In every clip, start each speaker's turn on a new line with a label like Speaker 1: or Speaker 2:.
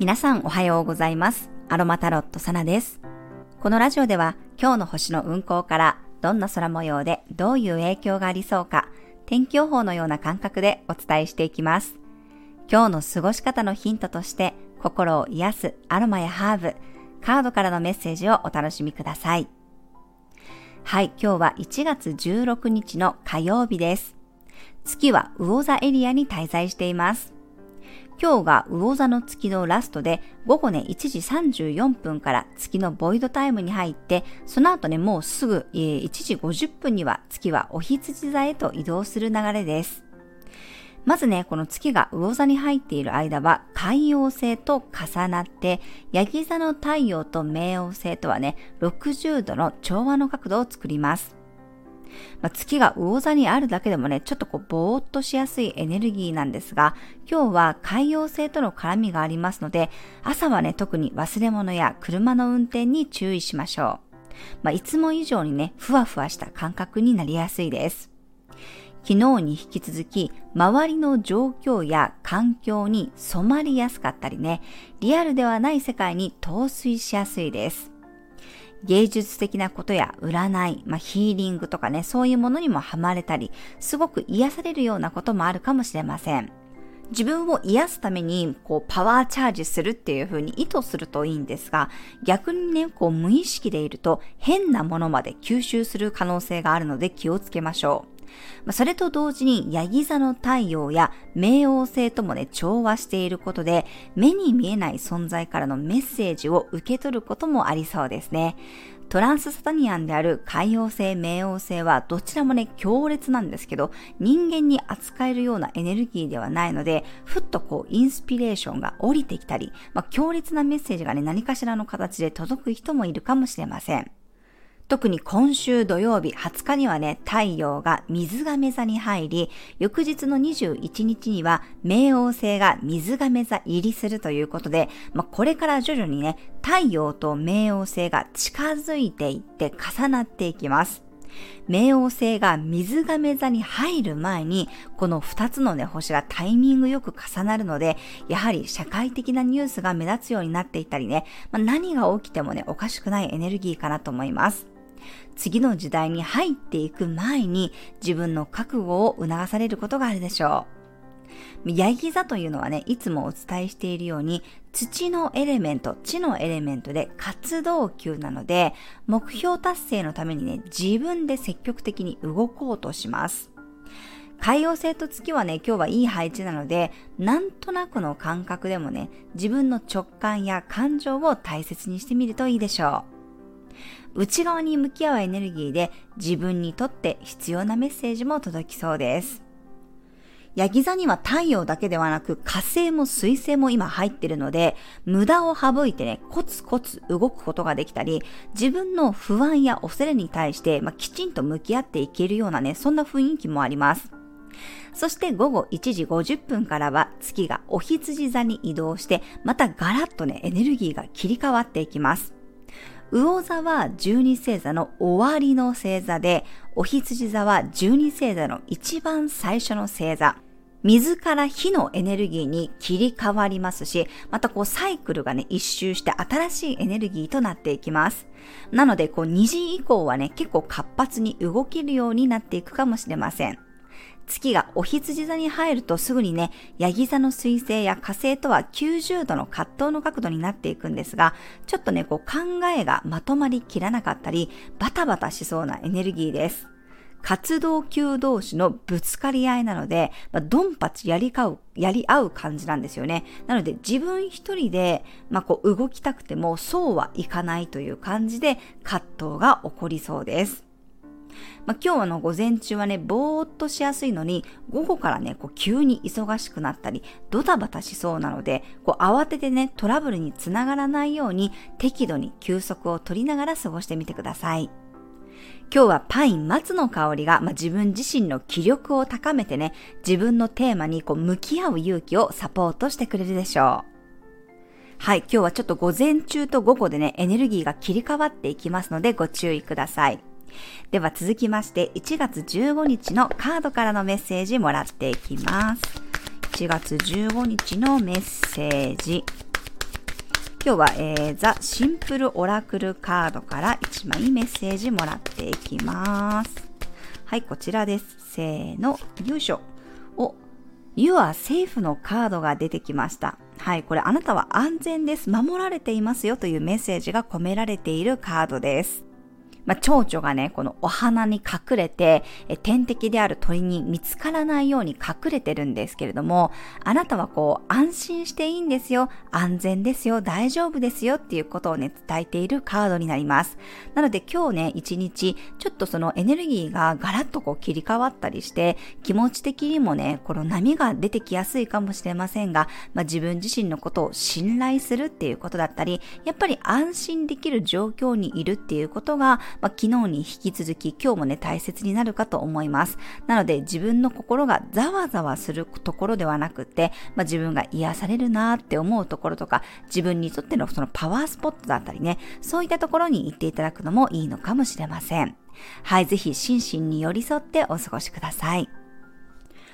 Speaker 1: 皆さんおはようございます。アロマタロットサナです。このラジオでは今日の星の運行からどんな空模様でどういう影響がありそうか天気予報のような感覚でお伝えしていきます。今日の過ごし方のヒントとして心を癒すアロマやハーブ、カードからのメッセージをお楽しみください。はい、今日は1月16日の火曜日です。月は魚座エリアに滞在しています。今日が魚座の月のラストで午後ね1時34分から月のボイドタイムに入ってその後ねもうすぐ、えー1時50分には月はお羊座へと移動する流れです。まずね、この月が魚座に入っている間は海洋星と重なって、ヤギ座の太陽と冥王星とはね、60度の調和の角度を作ります。まあ、月が魚座にあるだけでもね、ちょっとこう、ぼーっとしやすいエネルギーなんですが、今日は海洋星との絡みがありますので、朝はね、特に忘れ物や車の運転に注意しましょう。まあ、いつも以上にね、ふわふわした感覚になりやすいです。昨日に引き続き、周りの状況や環境に染まりやすかったりね、リアルではない世界に陶酔しやすいです。芸術的なことや占い、まあ、ヒーリングとかね、そういうものにもハマれたり、すごく癒されるようなこともあるかもしれません。自分を癒すために、こう、パワーチャージするっていう風に意図するといいんですが、逆にね、こう、無意識でいると、変なものまで吸収する可能性があるので気をつけましょう。まあそれと同時に、ヤギ座の太陽や冥王星ともね、調和していることで、目に見えない存在からのメッセージを受け取ることもありそうですね。トランスサタニアンである海王星、冥王星はどちらもね、強烈なんですけど、人間に扱えるようなエネルギーではないので、ふっとこう、インスピレーションが降りてきたり、まあ、強烈なメッセージがね、何かしらの形で届く人もいるかもしれません。特に今週土曜日20日にはね、太陽が水亀座に入り、翌日の21日には冥王星が水亀座入りするということで、まあ、これから徐々にね、太陽と冥王星が近づいていって重なっていきます。冥王星が水亀座に入る前に、この2つのね、星がタイミングよく重なるので、やはり社会的なニュースが目立つようになっていたりね、まあ、何が起きてもね、おかしくないエネルギーかなと思います。次の時代に入っていく前に自分の覚悟を促されることがあるでしょう。ヤギ座というのはね、いつもお伝えしているように、土のエレメント、地のエレメントで活動級なので、目標達成のためにね、自分で積極的に動こうとします。海洋星と月はね、今日はいい配置なので、なんとなくの感覚でもね、自分の直感や感情を大切にしてみるといいでしょう。内側に向き合うエネルギーで自分にとって必要なメッセージも届きそうです。ヤギ座には太陽だけではなく火星も水星も今入ってるので、無駄を省いてね、コツコツ動くことができたり、自分の不安や恐れに対して、まあ、きちんと向き合っていけるようなね、そんな雰囲気もあります。そして午後1時50分からは月がお羊座に移動して、またガラッとね、エネルギーが切り替わっていきます。魚座は十二星座の終わりの星座で、お羊座は十二星座の一番最初の星座。水から火のエネルギーに切り替わりますし、またこうサイクルがね、一周して新しいエネルギーとなっていきます。なので、こう2時以降はね、結構活発に動けるようになっていくかもしれません。月がお羊座に入るとすぐにね、ヤギ座の水星や火星とは90度の葛藤の角度になっていくんですが、ちょっとね、こう考えがまとまりきらなかったり、バタバタしそうなエネルギーです。活動級同士のぶつかり合いなので、まあ、ドンパチやりかう、やり合う感じなんですよね。なので自分一人で、まあ、こう動きたくてもそうはいかないという感じで葛藤が起こりそうです。まあ、今日の午前中はね、ぼーっとしやすいのに、午後からね、こう急に忙しくなったり、ドタバタしそうなので、こう慌ててね、トラブルにつながらないように、適度に休息を取りながら過ごしてみてください。今日はパイン松の香りが、まあ、自分自身の気力を高めてね、自分のテーマにこう向き合う勇気をサポートしてくれるでしょう。はい、今日はちょっと午前中と午後でね、エネルギーが切り替わっていきますのでご注意ください。では続きまして、1月15日のカードからのメッセージもらっていきます。1月15日のメッセージ。今日は、えー、ザ・シンプルオラクルカードから1枚メッセージもらっていきます。はい、こちらです。せーの、よいしょ。お、You are safe のカードが出てきました。はい、これあなたは安全です。守られていますよというメッセージが込められているカードです。まあ、蝶々がね、このお花に隠れて、天敵である鳥に見つからないように隠れてるんですけれども、あなたはこう、安心していいんですよ、安全ですよ、大丈夫ですよ。っていうことをね、伝えているカードになります。なので今日ね、一日、ちょっとそのエネルギーがガラッとこう切り替わったりして、気持ち的にもね、この波が出てきやすいかもしれませんが、まあ、自分自身のことを信頼するっていうことだったり、やっぱり安心できる状況にいるっていうことが、まあ、昨日に引き続き今日もね、大切になるかと思います。なので自分の心がざわざわするところではなくて、まあ、自分が癒されるなって思うところとか、自分にとってのそのパワースポットだったりね、そういったところに行っていただくのもいいのかもしれません。はい、ぜひ心身に寄り添ってお過ごしください。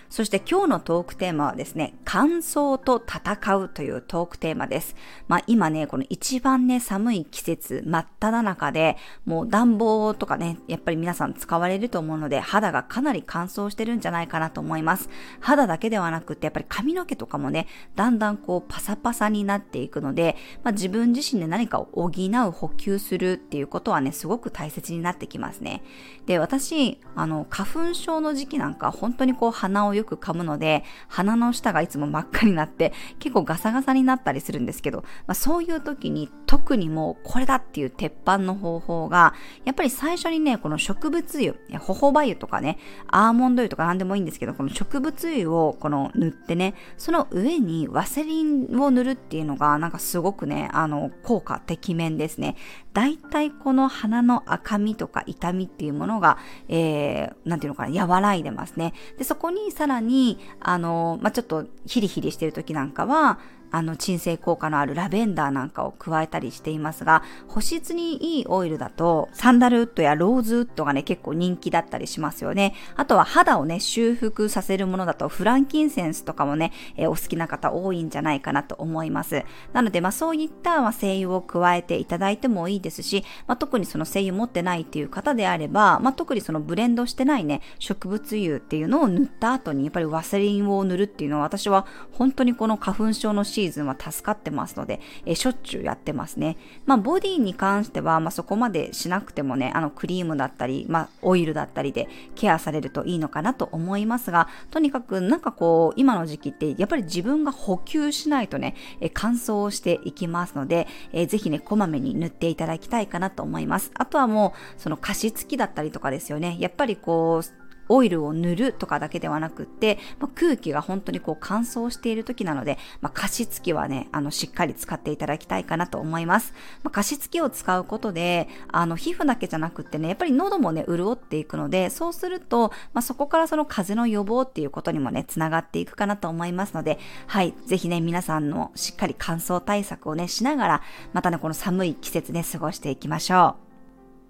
Speaker 1: そして今日のトークテーマはですね、乾燥と戦うというトークテーマです。まあ今ね、この一番ね、寒い季節、真っ只中で、もう暖房とかね、やっぱり皆さん使われると思うので、肌がかなり乾燥してるんじゃないかなと思います。肌だけではなくて、やっぱり髪の毛とかもね、だんだんこうパサパサになっていくので、まあ自分自身で何かを補う、補給するっていうことはね、すごく大切になってきますね。で、私、あの、花粉症の時期なんか、本当にこう鼻をよく噛むので、鼻の下がいつも真っ赤になって、結構ガサガサになったりするんですけど、まあ、そういう時に特にもうこれだっていう鉄板の方法が、やっぱり最初にね、この植物油、ホホバ油とかね、アーモンド油とか何でもいいんですけど、この植物油をこの塗ってね、その上にワセリンを塗るっていうのが、なんかすごくね、あの、効果てきめんですね。大体この鼻の赤みとか痛みっていうものが、えー、なんていうのかな、和らいでますね。で、そこにさらに、あの、まあ、ちょっとヒリヒリしてる時なんかは、あの、鎮静効果のあるラベンダーなんかを加えたりしていますが、保湿にいいオイルだと、サンダルウッドやローズウッドがね、結構人気だったりしますよね。あとは肌をね、修復させるものだと、フランキンセンスとかもね、えー、お好きな方多いんじゃないかなと思います。なので、まあそういった、まあ、精油を加えていただいてもいいですし、まあ特にその精油持ってないっていう方であれば、まあ特にそのブレンドしてないね、植物油っていうのを塗った後に、やっぱりワセリンを塗るっていうのは私は本当にこの花粉症のシーーズンは助かってますので、えしょっちゅうやってますね。まあ、ボディに関しては、まあ、そこまでしなくてもね、あの、クリームだったり、まあ、オイルだったりでケアされるといいのかなと思いますが、とにかくなんかこう、今の時期ってやっぱり自分が補給しないとね、え乾燥していきますので、えぜひね、こまめに塗っていただきたいかなと思います。あとはもう、その加湿器だったりとかですよね。やっぱりこう、オイルを塗るとかだけではなくって、まあ、空気が本当にこう乾燥している時なので、まあ、加湿器はね、あの、しっかり使っていただきたいかなと思います。まあ、加湿器を使うことで、あの、皮膚だけじゃなくってね、やっぱり喉もね、潤っていくので、そうすると、まあ、そこからその風邪の予防っていうことにもね、つながっていくかなと思いますので、はい、ぜひね、皆さんのしっかり乾燥対策をね、しながら、またね、この寒い季節ね、過ごしていきましょう。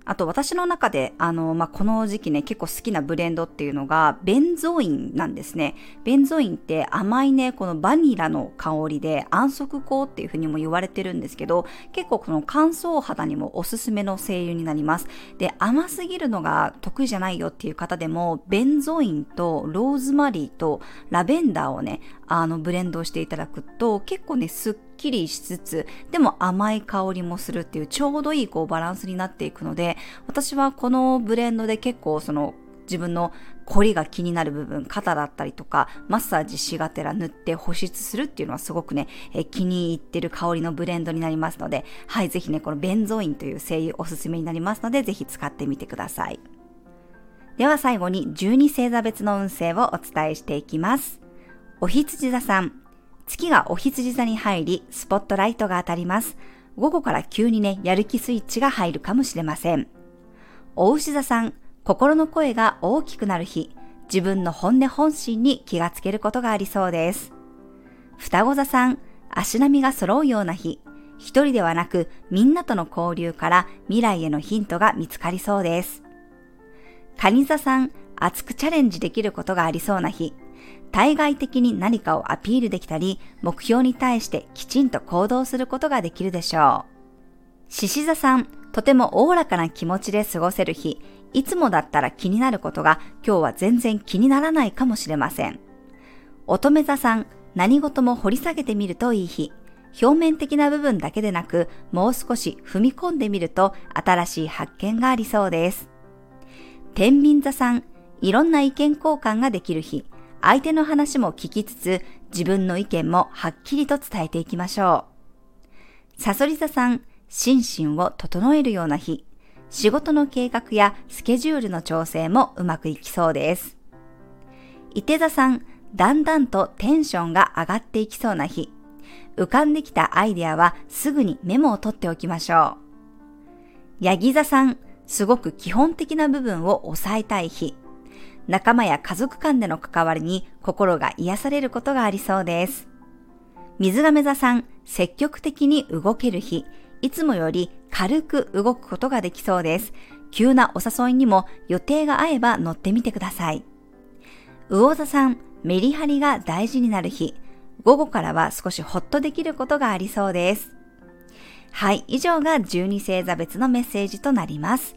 Speaker 1: あと私の中で、あの、まあ、この時期ね、結構好きなブレンドっていうのが、ベンゾインなんですね。ベンゾインって甘いね、このバニラの香りで安息香っていう風にも言われてるんですけど、結構この乾燥肌にもおすすめの精油になります。で、甘すぎるのが得意じゃないよっていう方でも、ベンゾインとローズマリーとラベンダーをね、あの、ブレンドしていただくと、結構ね、すっきりしつつ、でも甘い香りもするっていうちょうどいいこうバランスになっていくので、私はこのブレンドで結構その自分の凝りが気になる部分、肩だったりとか、マッサージしがてら塗って保湿するっていうのはすごくね、え気に入ってる香りのブレンドになりますので、はい、ぜひね、このベンゾインという精油おすすめになりますので、ぜひ使ってみてください。では最後に12星座別の運勢をお伝えしていきます。お羊座さん、月がお羊座に入り、スポットライトが当たります。午後から急にね、やる気スイッチが入るかもしれません。お牛座さん、心の声が大きくなる日、自分の本音本心に気がつけることがありそうです。双子座さん、足並みが揃うような日、一人ではなくみんなとの交流から未来へのヒントが見つかりそうです。蟹座さん、熱くチャレンジできることがありそうな日、対外的に何かをアピールできたり、目標に対してきちんと行動することができるでしょう。獅子座さん、とてもおおらかな気持ちで過ごせる日、いつもだったら気になることが今日は全然気にならないかもしれません。乙女座さん、何事も掘り下げてみるといい日。表面的な部分だけでなく、もう少し踏み込んでみると新しい発見がありそうです。天秤座さん、いろんな意見交換ができる日。相手の話も聞きつつ、自分の意見もはっきりと伝えていきましょう。サソリ座さん、心身を整えるような日。仕事の計画やスケジュールの調整もうまくいきそうです。伊手座さん、だんだんとテンションが上がっていきそうな日。浮かんできたアイデアはすぐにメモを取っておきましょう。ヤギ座さん、すごく基本的な部分を抑えたい日。仲間や家族間での関わりに心が癒されることがありそうです。水亀座さん、積極的に動ける日。いつもより軽く動くことができそうです。急なお誘いにも予定が合えば乗ってみてください。魚座さん、メリハリが大事になる日。午後からは少しホッとできることがありそうです。はい、以上が12星座別のメッセージとなります。